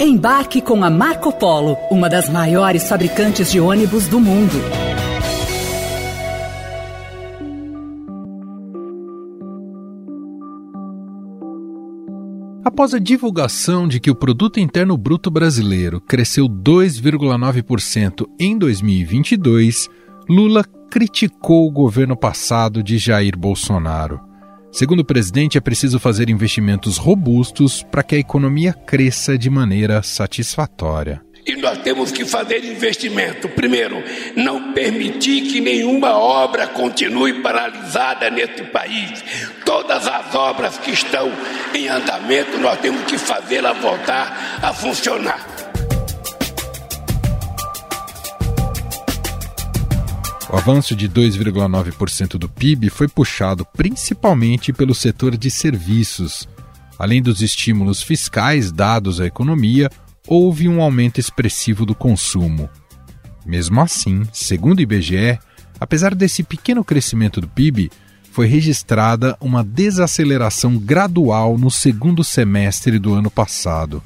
Embarque com a Marco Polo, uma das maiores fabricantes de ônibus do mundo. Após a divulgação de que o produto interno bruto brasileiro cresceu 2,9% em 2022, Lula criticou o governo passado de Jair Bolsonaro. Segundo o presidente, é preciso fazer investimentos robustos para que a economia cresça de maneira satisfatória. E nós temos que fazer investimento. Primeiro, não permitir que nenhuma obra continue paralisada neste país. Todas as obras que estão em andamento, nós temos que fazê-las voltar a funcionar. O avanço de 2,9% do PIB foi puxado principalmente pelo setor de serviços. Além dos estímulos fiscais dados à economia, houve um aumento expressivo do consumo. Mesmo assim, segundo o IBGE, apesar desse pequeno crescimento do PIB, foi registrada uma desaceleração gradual no segundo semestre do ano passado.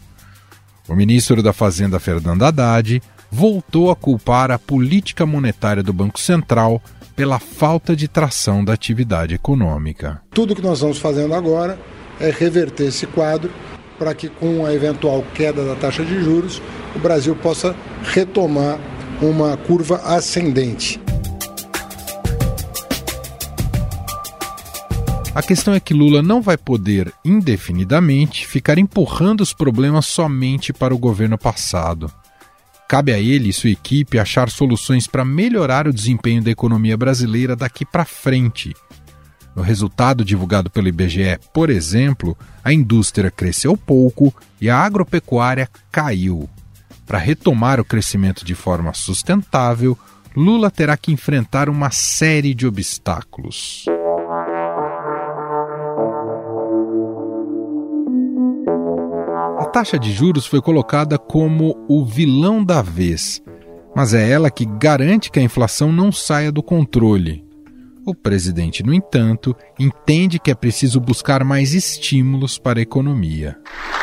O ministro da Fazenda, Fernando Haddad, voltou a culpar a política monetária do Banco Central pela falta de tração da atividade econômica. Tudo que nós vamos fazendo agora é reverter esse quadro para que, com a eventual queda da taxa de juros, o Brasil possa retomar uma curva ascendente. A questão é que Lula não vai poder, indefinidamente, ficar empurrando os problemas somente para o governo passado. Cabe a ele e sua equipe achar soluções para melhorar o desempenho da economia brasileira daqui para frente no resultado divulgado pelo IBGE, por exemplo, a indústria cresceu pouco e a agropecuária caiu. Para retomar o crescimento de forma sustentável, Lula terá que enfrentar uma série de obstáculos. Taxa de juros foi colocada como o vilão da vez, mas é ela que garante que a inflação não saia do controle o presidente, no entanto, entende que é preciso buscar mais estímulos para a economia.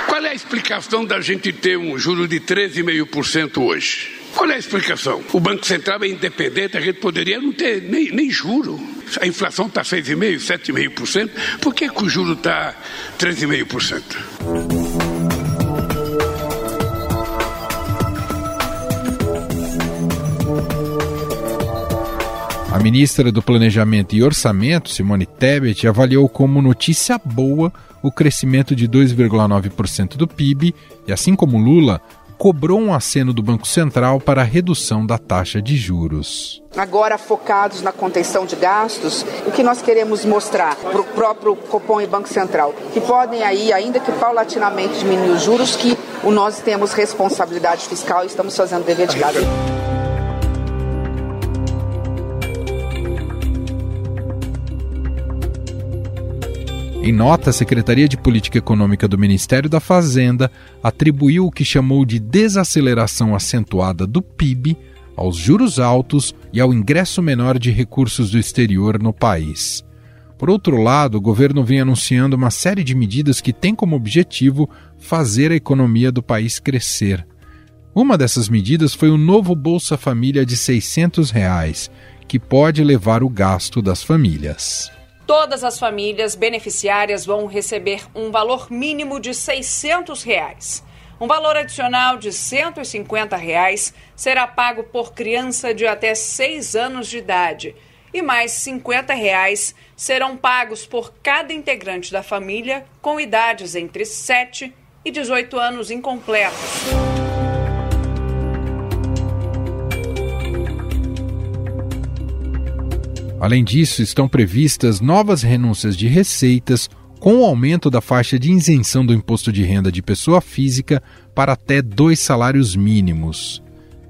Qual é a explicação da gente ter um juro de 13,5% hoje? Qual é a explicação? O Banco Central é independente, a gente poderia não ter nem, nem juro. A inflação está 6,5%, 7,5%. Por que, que o juro está 13,5%? Ministra do Planejamento e Orçamento, Simone Tebet, avaliou como notícia boa o crescimento de 2,9% do PIB e, assim como Lula, cobrou um aceno do Banco Central para a redução da taxa de juros. Agora focados na contenção de gastos, o que nós queremos mostrar para o próprio Copom e Banco Central, que podem aí, ainda que paulatinamente diminuir os juros, que nós temos responsabilidade fiscal e estamos fazendo dever de casa. Em nota, a Secretaria de Política Econômica do Ministério da Fazenda atribuiu o que chamou de desaceleração acentuada do PIB aos juros altos e ao ingresso menor de recursos do exterior no país. Por outro lado, o governo vem anunciando uma série de medidas que têm como objetivo fazer a economia do país crescer. Uma dessas medidas foi o novo Bolsa Família de 600 reais, que pode levar o gasto das famílias. Todas as famílias beneficiárias vão receber um valor mínimo de 600 reais. Um valor adicional de 150 reais será pago por criança de até 6 anos de idade e mais 50 reais serão pagos por cada integrante da família com idades entre 7 e 18 anos incompletos. Além disso, estão previstas novas renúncias de receitas com o aumento da faixa de isenção do imposto de renda de pessoa física para até dois salários mínimos.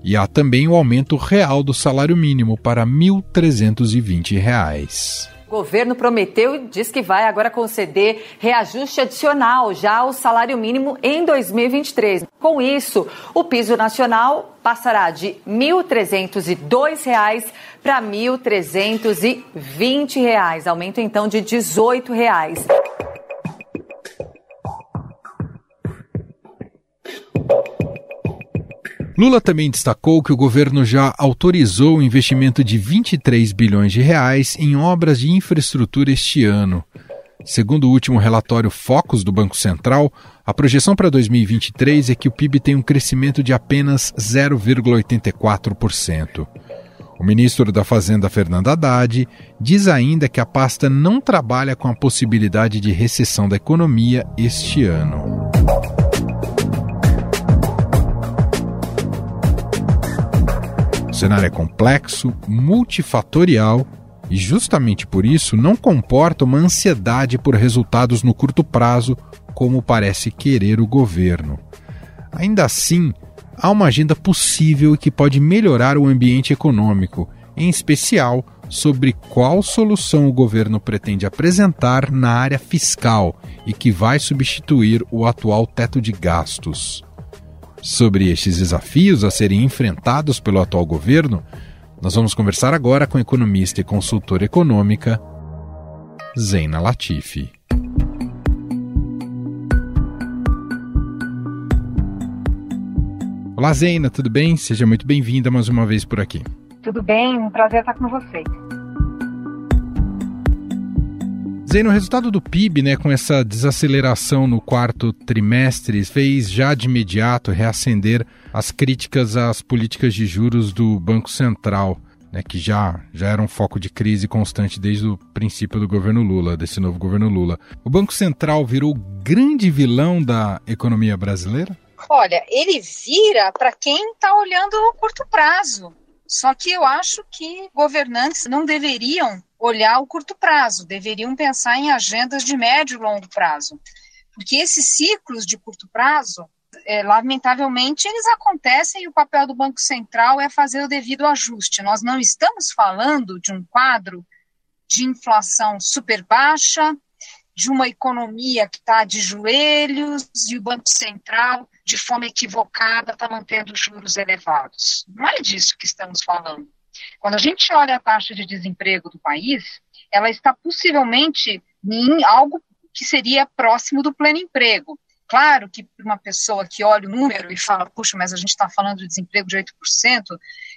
E há também o aumento real do salário mínimo para R$ 1.320. O governo prometeu e diz que vai agora conceder reajuste adicional já ao salário mínimo em 2023. Com isso, o piso nacional passará de R$ 1.302 para R$ 1.320, aumento então de 18 reais. Lula também destacou que o governo já autorizou o investimento de 23 bilhões de reais em obras de infraestrutura este ano. Segundo o último relatório Focus do Banco Central, a projeção para 2023 é que o PIB tem um crescimento de apenas 0,84%. O ministro da Fazenda, Fernando Haddad, diz ainda que a pasta não trabalha com a possibilidade de recessão da economia este ano. O cenário é complexo, multifatorial e, justamente por isso, não comporta uma ansiedade por resultados no curto prazo, como parece querer o governo. Ainda assim, há uma agenda possível que pode melhorar o ambiente econômico, em especial sobre qual solução o governo pretende apresentar na área fiscal e que vai substituir o atual teto de gastos. Sobre estes desafios a serem enfrentados pelo atual governo, nós vamos conversar agora com economista e consultora econômica Zeina Latifi. Olá, Zeina, tudo bem? Seja muito bem-vinda mais uma vez por aqui. Tudo bem, um prazer estar com vocês. Zeina, o resultado do PIB, né, com essa desaceleração no quarto trimestre, fez já de imediato reacender as críticas às políticas de juros do Banco Central, né, que já, já era um foco de crise constante desde o princípio do governo Lula, desse novo governo Lula. O Banco Central virou grande vilão da economia brasileira? Olha, ele vira para quem está olhando no curto prazo. Só que eu acho que governantes não deveriam olhar o curto prazo, deveriam pensar em agendas de médio e longo prazo. Porque esses ciclos de curto prazo, é, lamentavelmente, eles acontecem e o papel do Banco Central é fazer o devido ajuste. Nós não estamos falando de um quadro de inflação super baixa, de uma economia que está de joelhos e o Banco Central, de forma equivocada, está mantendo juros elevados. Não é disso que estamos falando. Quando a gente olha a taxa de desemprego do país, ela está possivelmente em algo que seria próximo do pleno emprego. Claro que para uma pessoa que olha o número e fala, puxa, mas a gente está falando de desemprego de 8%,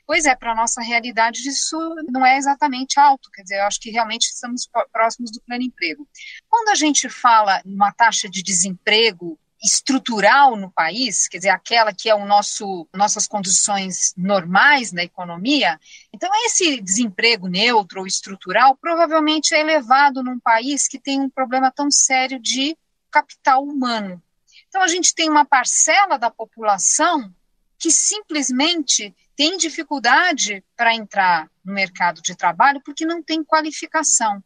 pois é, para a nossa realidade isso não é exatamente alto, quer dizer, eu acho que realmente estamos próximos do pleno emprego. Quando a gente fala em uma taxa de desemprego estrutural no país, quer dizer, aquela que é o nosso nossas condições normais na economia, então esse desemprego neutro ou estrutural provavelmente é elevado num país que tem um problema tão sério de capital humano. Então, a gente tem uma parcela da população que simplesmente tem dificuldade para entrar no mercado de trabalho porque não tem qualificação.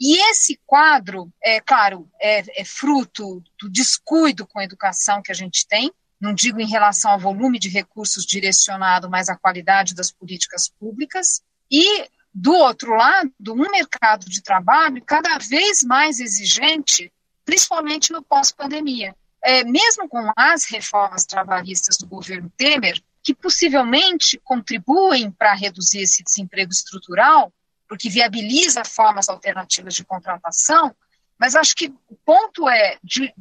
E esse quadro, é claro, é, é fruto do descuido com a educação que a gente tem, não digo em relação ao volume de recursos direcionado, mas à qualidade das políticas públicas, e do outro lado, um mercado de trabalho cada vez mais exigente, principalmente no pós-pandemia. É, mesmo com as reformas trabalhistas do governo Temer, que possivelmente contribuem para reduzir esse desemprego estrutural, porque viabiliza formas alternativas de contratação, mas acho que o ponto é de,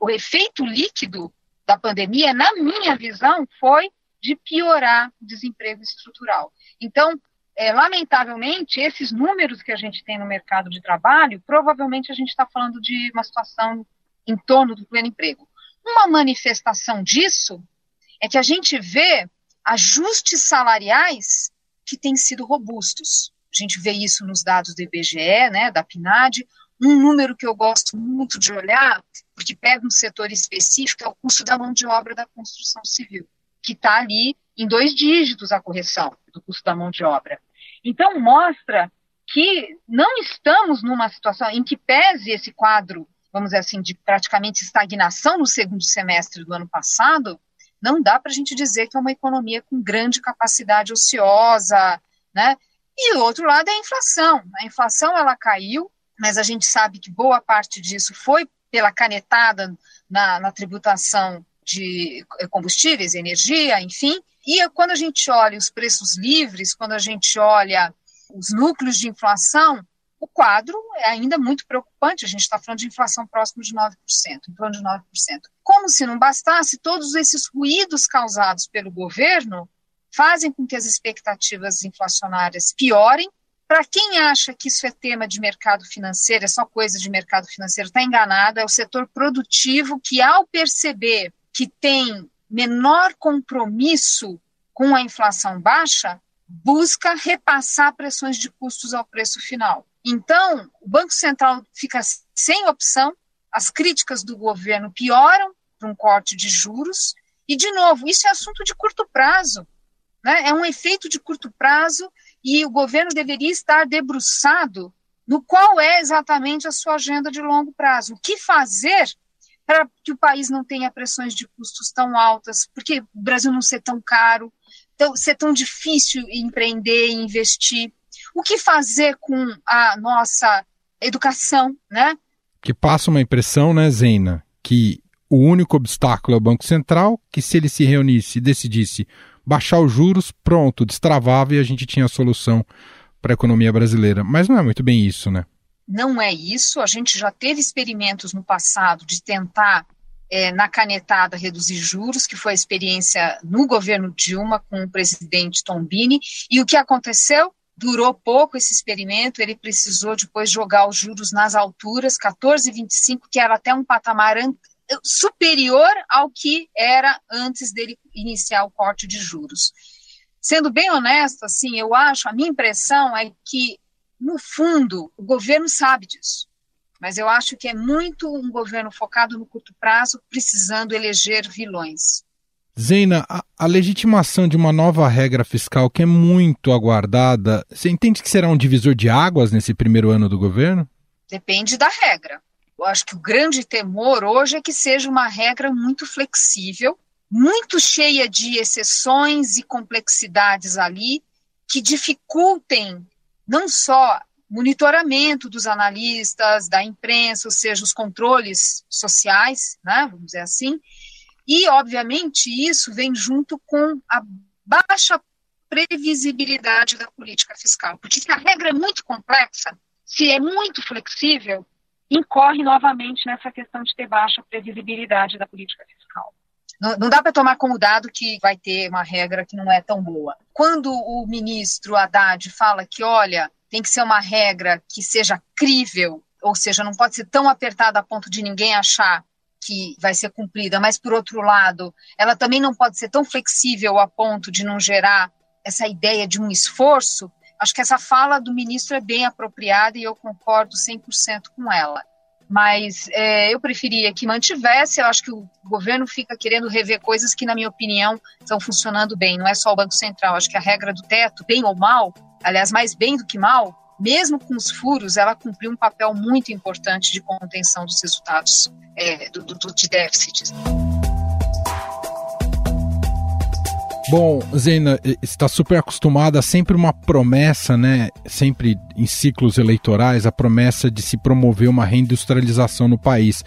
o, efeito líquido da pandemia, na minha visão, foi de piorar o desemprego estrutural. Então, é, lamentavelmente, esses números que a gente tem no mercado de trabalho, provavelmente a gente está falando de uma situação em torno do pleno emprego. Uma manifestação disso é que a gente vê ajustes salariais que têm sido robustos. A gente vê isso nos dados do IBGE, né, da PNAD. Um número que eu gosto muito de olhar, porque pega um setor específico, é o custo da mão de obra da construção civil, que está ali em dois dígitos a correção do custo da mão de obra. Então, mostra que não estamos numa situação em que pese esse quadro vamos dizer assim, de praticamente estagnação no segundo semestre do ano passado, não dá para a gente dizer que é uma economia com grande capacidade ociosa, né? E do outro lado é a inflação. A inflação ela caiu, mas a gente sabe que boa parte disso foi pela canetada na, na tributação de combustíveis, energia, enfim. E quando a gente olha os preços livres, quando a gente olha os núcleos de inflação, o quadro é ainda muito preocupante. A gente está falando de inflação próxima de 9%, em torno de 9%. Como se não bastasse, todos esses ruídos causados pelo governo fazem com que as expectativas inflacionárias piorem. Para quem acha que isso é tema de mercado financeiro, é só coisa de mercado financeiro, está enganado. É o setor produtivo que, ao perceber que tem menor compromisso com a inflação baixa, busca repassar pressões de custos ao preço final. Então, o Banco Central fica sem opção, as críticas do governo pioram para um corte de juros, e, de novo, isso é assunto de curto prazo. Né? É um efeito de curto prazo e o governo deveria estar debruçado no qual é exatamente a sua agenda de longo prazo. O que fazer para que o país não tenha pressões de custos tão altas, porque o Brasil não ser tão caro, tão, ser tão difícil empreender e investir. O que fazer com a nossa educação, né? Que passa uma impressão, né, Zena, que o único obstáculo é o Banco Central, que se ele se reunisse e decidisse baixar os juros, pronto, destravava e a gente tinha a solução para a economia brasileira. Mas não é muito bem isso, né? Não é isso. A gente já teve experimentos no passado de tentar, é, na canetada, reduzir juros, que foi a experiência no governo Dilma com o presidente Tombini. E o que aconteceu? Durou pouco esse experimento, ele precisou depois jogar os juros nas alturas, 14,25, que era até um patamar superior ao que era antes dele iniciar o corte de juros. Sendo bem honesto, assim, eu acho, a minha impressão é que, no fundo, o governo sabe disso. Mas eu acho que é muito um governo focado no curto prazo, precisando eleger vilões. Zeina, a, a, legitimação de uma nova regra fiscal que é muito aguardada, você entende que será um divisor de águas nesse primeiro ano do governo? Depende da regra. Eu acho que o grande temor hoje é que seja uma regra muito flexível, muito cheia de exceções e complexidades ali, que dificultem não só monitoramento dos analistas, da imprensa, ou seja, os controles sociais, né, vamos dizer assim, e, obviamente, isso vem junto com a baixa previsibilidade da política fiscal, porque se a regra é muito complexa, se é muito flexível, incorre novamente nessa questão de ter baixa previsibilidade da política fiscal. Não, não dá para tomar como dado que vai ter uma regra que não é tão boa. Quando o ministro Haddad fala que, olha, tem que ser uma regra que seja crível, ou seja, não pode ser tão apertada a ponto de ninguém achar que vai ser cumprida, mas, por outro lado, ela também não pode ser tão flexível a ponto de não gerar essa ideia de um esforço, Acho que essa fala do ministro é bem apropriada e eu concordo 100% com ela. Mas é, eu preferia que mantivesse. Eu acho que o governo fica querendo rever coisas que, na minha opinião, estão funcionando bem. Não é só o Banco Central. Acho que a regra do teto, bem ou mal, aliás, mais bem do que mal, mesmo com os furos, ela cumpriu um papel muito importante de contenção dos resultados é, do, do, de déficits. Bom, Zena, está super acostumada a sempre uma promessa, né? Sempre em ciclos eleitorais, a promessa de se promover uma reindustrialização no país.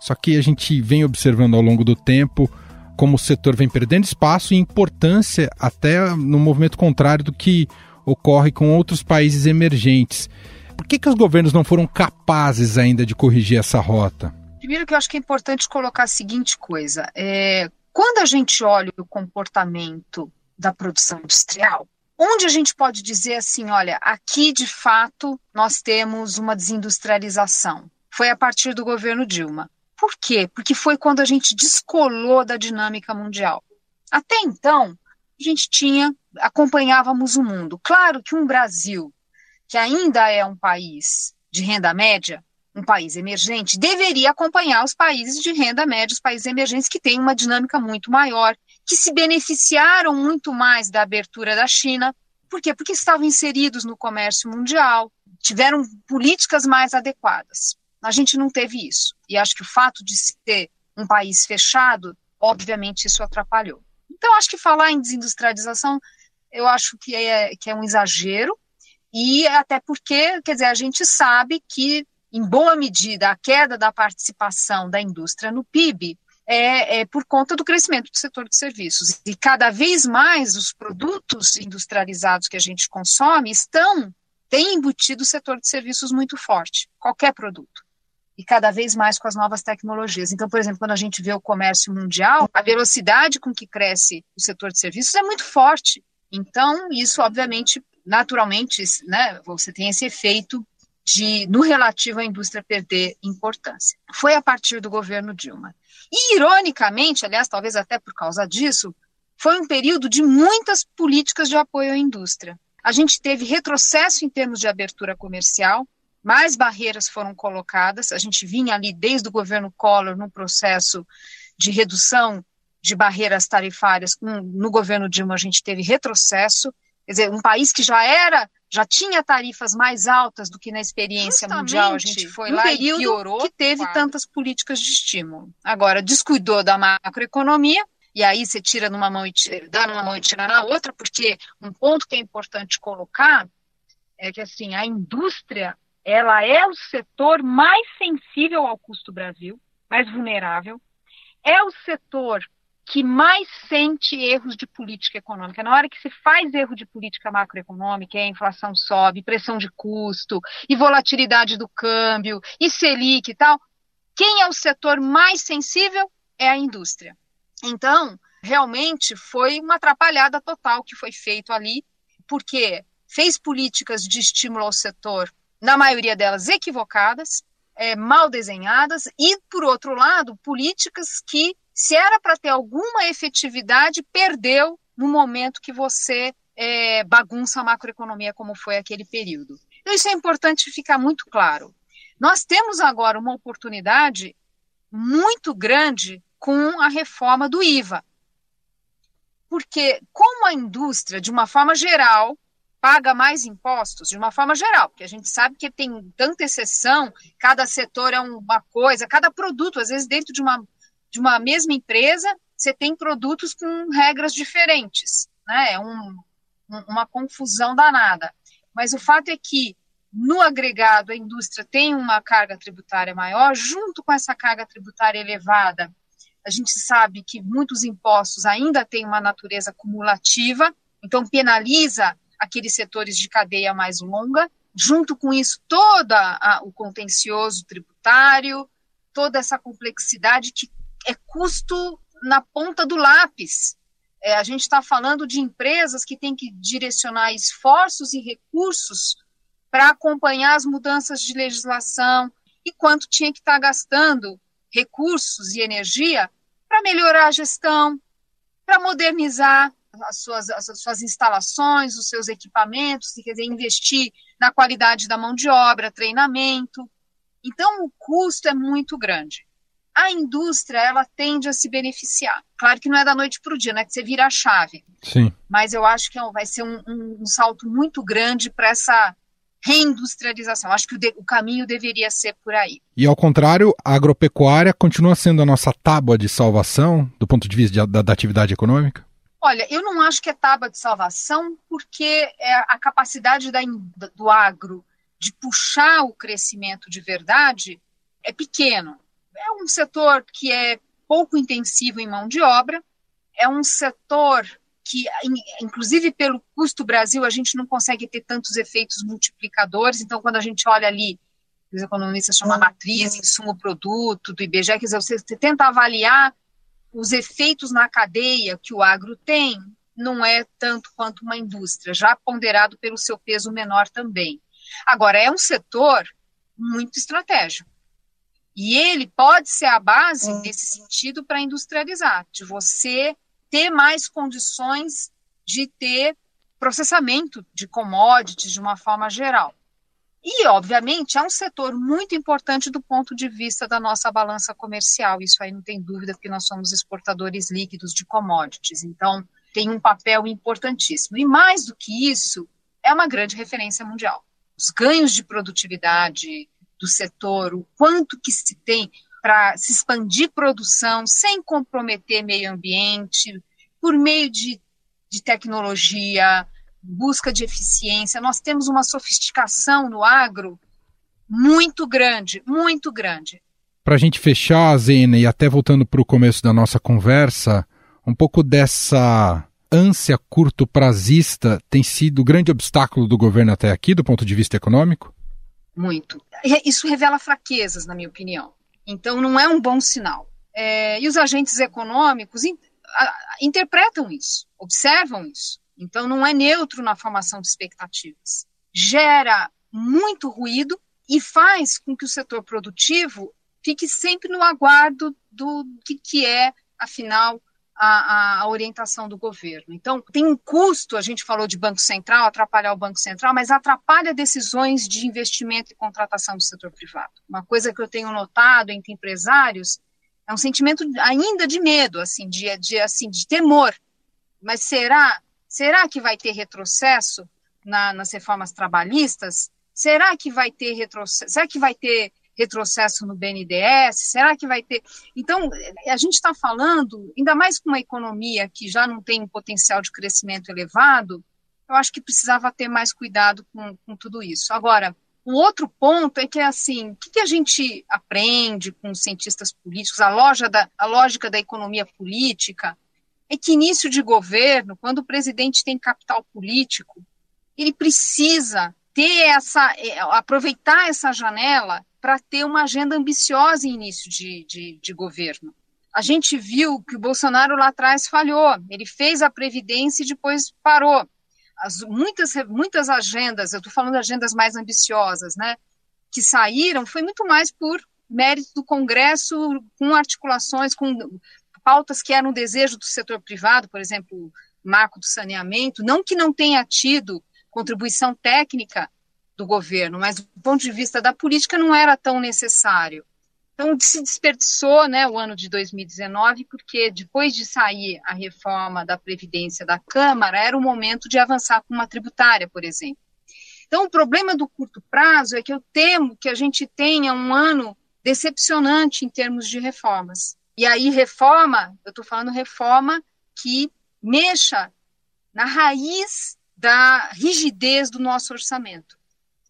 Só que a gente vem observando ao longo do tempo como o setor vem perdendo espaço e importância até no movimento contrário do que ocorre com outros países emergentes. Por que, que os governos não foram capazes ainda de corrigir essa rota? Primeiro que eu acho que é importante colocar a seguinte coisa. É, quando a gente olha o comportamento da produção industrial, onde a gente pode dizer assim, olha, aqui de fato nós temos uma desindustrialização? Foi a partir do governo Dilma. Por quê? Porque foi quando a gente descolou da dinâmica mundial. Até então, a gente tinha, acompanhávamos o mundo. Claro que um Brasil, que ainda é um país de renda média, um país emergente, deveria acompanhar os países de renda média, os países emergentes que têm uma dinâmica muito maior, que se beneficiaram muito mais da abertura da China. Por quê? Porque estavam inseridos no comércio mundial, tiveram políticas mais adequadas. A gente não teve isso. E acho que o fato de ser um país fechado, obviamente, isso atrapalhou. Então, acho que falar em desindustrialização, eu acho que é, que é um exagero, e até porque, quer dizer, a gente sabe que em boa medida, a queda da participação da indústria no PIB é, é, por conta do crescimento do setor de serviços. E cada vez mais os produtos industrializados que a gente consome estão tem embutido o setor de serviços muito forte, qualquer produto. E cada vez mais com as novas tecnologias. Então, por exemplo, quando a gente vê o comércio mundial, a velocidade com que cresce o setor de serviços é muito forte. Então, isso, obviamente, naturalmente, né, você tem esse efeito de, no relativo à indústria perder importância. Foi a partir do governo Dilma. E, ironicamente, aliás, talvez até por causa disso, foi um período de muitas políticas de apoio à indústria. A gente teve retrocesso em termos de abertura comercial, mais barreiras foram colocadas. A gente vinha ali desde o governo Collor no processo de redução de barreiras tarifárias. No governo Dilma, a gente teve retrocesso. Quer dizer, um país que já era, já tinha tarifas mais altas do que na experiência Justamente, mundial, a gente foi lá e piorou, que teve claro. tantas políticas de estímulo. Agora, descuidou da macroeconomia, e aí você tira numa mão e tira, dá numa mão e tira na outra, porque um ponto que é importante colocar é que assim a indústria ela é o setor mais sensível ao custo Brasil, mais vulnerável, é o setor que mais sente erros de política econômica. Na hora que se faz erro de política macroeconômica, a inflação sobe, pressão de custo, e volatilidade do câmbio, e Selic e tal, quem é o setor mais sensível é a indústria. Então, realmente foi uma atrapalhada total que foi feito ali, porque fez políticas de estímulo ao setor, na maioria delas equivocadas, é, mal desenhadas, e, por outro lado, políticas que, se era para ter alguma efetividade, perdeu no momento que você é, bagunça a macroeconomia, como foi aquele período. Então, isso é importante ficar muito claro. Nós temos agora uma oportunidade muito grande com a reforma do IVA. Porque, como a indústria, de uma forma geral, paga mais impostos, de uma forma geral, porque a gente sabe que tem tanta exceção, cada setor é uma coisa, cada produto, às vezes, dentro de uma, de uma mesma empresa, você tem produtos com regras diferentes, né? É um, uma confusão danada. Mas o fato é que, no agregado, a indústria tem uma carga tributária maior, junto com essa carga tributária elevada, a gente sabe que muitos impostos ainda têm uma natureza cumulativa, então penaliza aqueles setores de cadeia mais longa. Junto com isso, todo o contencioso tributário, toda essa complexidade que é custo na ponta do lápis. É, a gente está falando de empresas que têm que direcionar esforços e recursos para acompanhar as mudanças de legislação e quanto tinha que estar tá gastando recursos e energia para melhorar a gestão, para modernizar as suas, as suas instalações, os seus equipamentos, quer dizer, investir na qualidade da mão de obra, treinamento. Então, o custo é muito grande. A indústria, ela tende a se beneficiar. Claro que não é da noite para o dia, não é que você vira a chave. Sim. Mas eu acho que é vai ser um, um, um salto muito grande para essa reindustrialização. Acho que o, de, o, caminho deveria ser por aí. E ao contrário, a agropecuária continua sendo a nossa tábua de salvação do ponto de vista de, da, da, atividade econômica? Olha, eu não acho que é tábua de salvação, porque é a capacidade da, do agro de puxar o crescimento de verdade é pequeno. É um setor que é pouco intensivo em mão de obra, é um setor que, inclusive pelo custo Brasil, a gente não consegue ter tantos efeitos multiplicadores. Então, quando a gente olha ali, os economistas chamam matriz, insumo produto do IBGE, quer dizer, você, tenta avaliar os efeitos na cadeia que o agro tem, não é tanto quanto uma indústria, já ponderado pelo seu peso menor também. Agora, é um setor muito estratégico. E ele pode ser a base, nesse sentido, para industrializar, de você ter mais condições de ter processamento de commodities de uma forma geral. E, obviamente, é um setor muito importante do ponto de vista da nossa balança comercial, isso aí não tem dúvida, porque nós somos exportadores líquidos de commodities, então tem um papel importantíssimo. E mais do que isso, é uma grande referência mundial. Os ganhos de produtividade do setor, o quanto que se tem para se expandir produção sem comprometer meio ambiente, por meio de, de tecnologia, busca de eficiência. Nós temos uma sofisticação no agro muito grande, muito grande. Para a gente fechar, Zena, e até voltando para o começo da nossa conversa, um pouco dessa ânsia curto-prazista tem sido o grande obstáculo do governo até aqui, do ponto de vista econômico? Muito. Isso revela fraquezas, na minha opinião. Então, não é um bom sinal. É, e os agentes econômicos in, a, interpretam isso, observam isso. Então, não é neutro na formação de expectativas. Gera muito ruído e faz com que o setor produtivo fique sempre no aguardo do que, que é, afinal, a, a, orientação do governo. Então, tem um custo, a gente falou de Banco Central, atrapalhar o Banco Central, mas atrapalha decisões de investimento e contratação do setor privado. Uma coisa que eu tenho notado entre empresários é um sentimento ainda de medo, assim, de, de, assim, de temor. Mas será, será que vai ter retrocesso na, nas reformas trabalhistas? Será que vai ter retrocesso? Será que vai ter retrocesso no BNDES? Será que vai ter? Então, a gente está falando, ainda mais com uma economia que já não tem um potencial de crescimento elevado, eu acho que precisava ter mais cuidado com, com tudo isso. Agora, o outro ponto é que, assim, o que, que, a gente aprende com os cientistas políticos, a, loja da, a lógica da economia política, é que início de governo, quando o presidente tem capital político, ele precisa ter essa, é, aproveitar essa janela para ter uma agenda ambiciosa em início de, de, de governo. A gente viu que o Bolsonaro lá atrás falhou, ele fez a Previdência e depois parou. As, muitas, muitas agendas, eu estou falando de agendas mais ambiciosas, né, que saíram, foi muito mais por mérito do Congresso, com articulações, com pautas que eram desejo do setor privado, por exemplo, marco do saneamento, não que não tenha tido contribuição técnica do governo, mas do ponto de vista da política não era tão necessário. Então se desperdiçou né, o ano de 2019, porque depois de sair a reforma da Previdência da Câmara, era o momento de avançar com uma tributária, por exemplo. Então, o problema do curto prazo é que eu temo que a gente tenha um ano decepcionante em termos de reformas. E aí, reforma, eu estou falando reforma que mexa na raiz da rigidez do nosso orçamento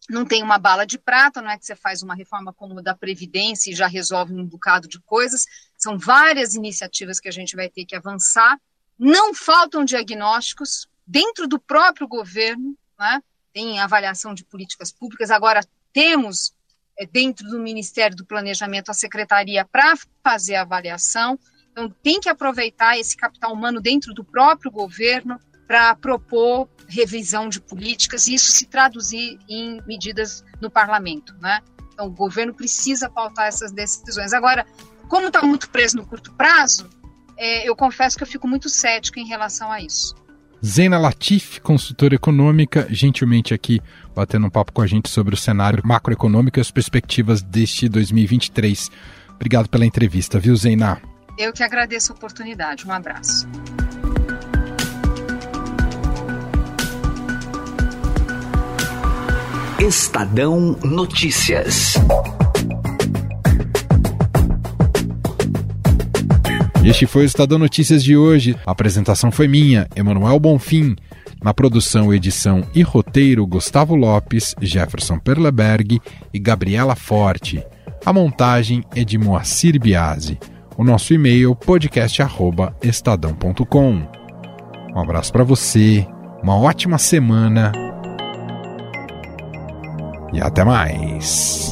não tem uma bala de prata, não é que você faz uma reforma como a da Previdência e já resolve um bocado de coisas. São várias iniciativas que a gente vai ter que avançar. Não faltam diagnósticos dentro do próprio governo, né? tem avaliação de políticas públicas. Agora, temos é, dentro do Ministério do Planejamento a secretaria para fazer a avaliação. Então, tem que aproveitar esse capital humano dentro do próprio governo para propor revisão de políticas e isso se traduzir em medidas no parlamento, né? Então, o governo precisa pautar essas decisões. Agora, como está muito preso no curto prazo, é, eu confesso que eu fico muito cética em relação a isso. Zena Latif, consultora econômica, gentilmente aqui batendo um papo com a gente sobre o cenário macroeconômico e as perspectivas deste 2023. Obrigado pela entrevista, viu, Zena? Eu que agradeço a oportunidade. Um abraço. Estadão Notícias. Este foi o Estadão Notícias de hoje. A apresentação foi minha, Emanuel Bonfim. Na produção, edição e roteiro, Gustavo Lopes, Jefferson Perleberg e Gabriela Forte. A montagem é de Moacir Biasi. O nosso e-mail podcast@estadão.com. Um abraço para você, uma ótima semana e até mais.